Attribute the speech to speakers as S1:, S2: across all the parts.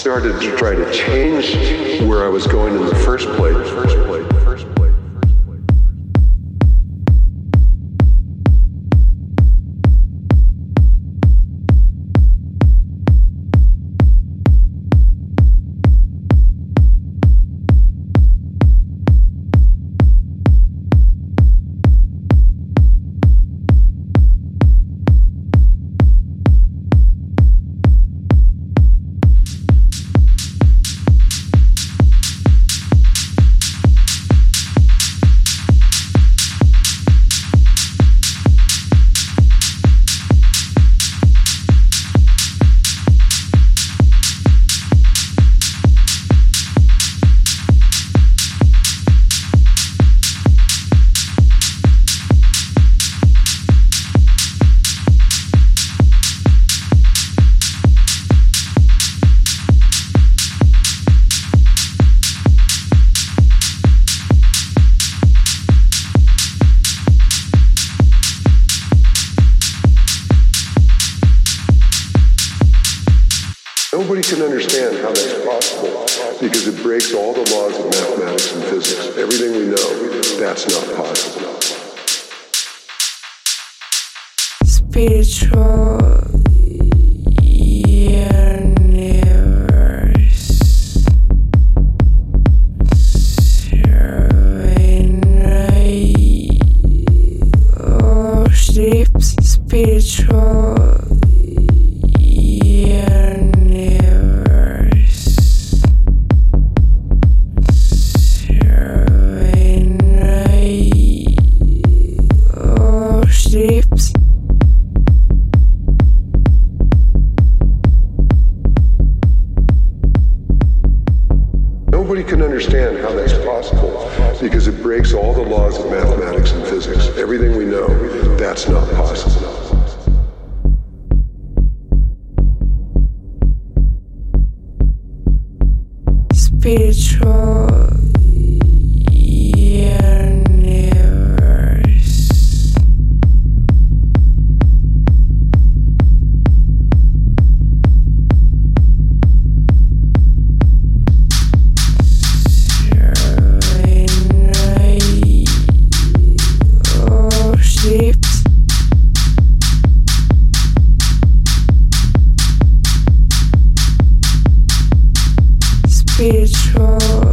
S1: started to try to change where I was going in the first place. First place. First place. Nobody can understand how that's possible because it breaks all the laws of mathematics and physics. Everything we know, that's not possible.
S2: Spiritual
S1: because it breaks all the laws of mathematics and physics. Everything we know, that's not possible.
S2: Spiritual Spiritual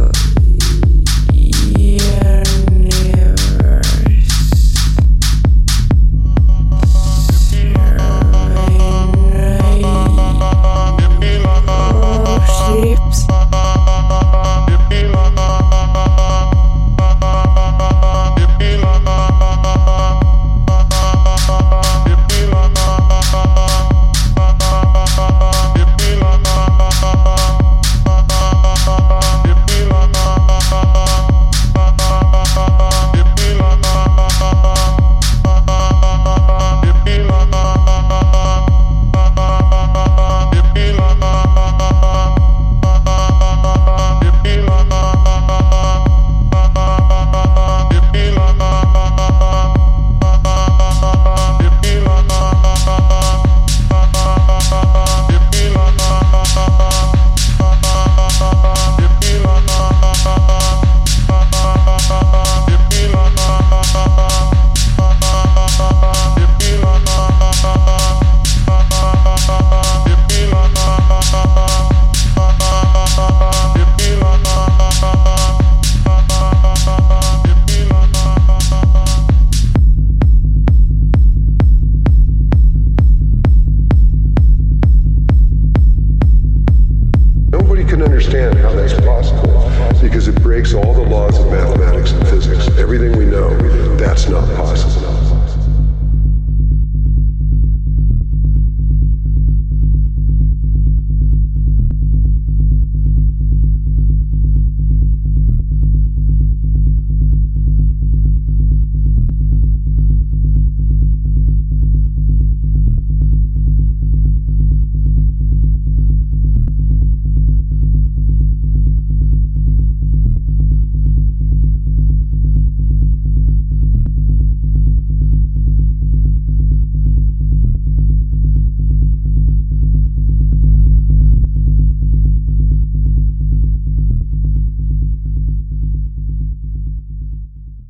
S1: all the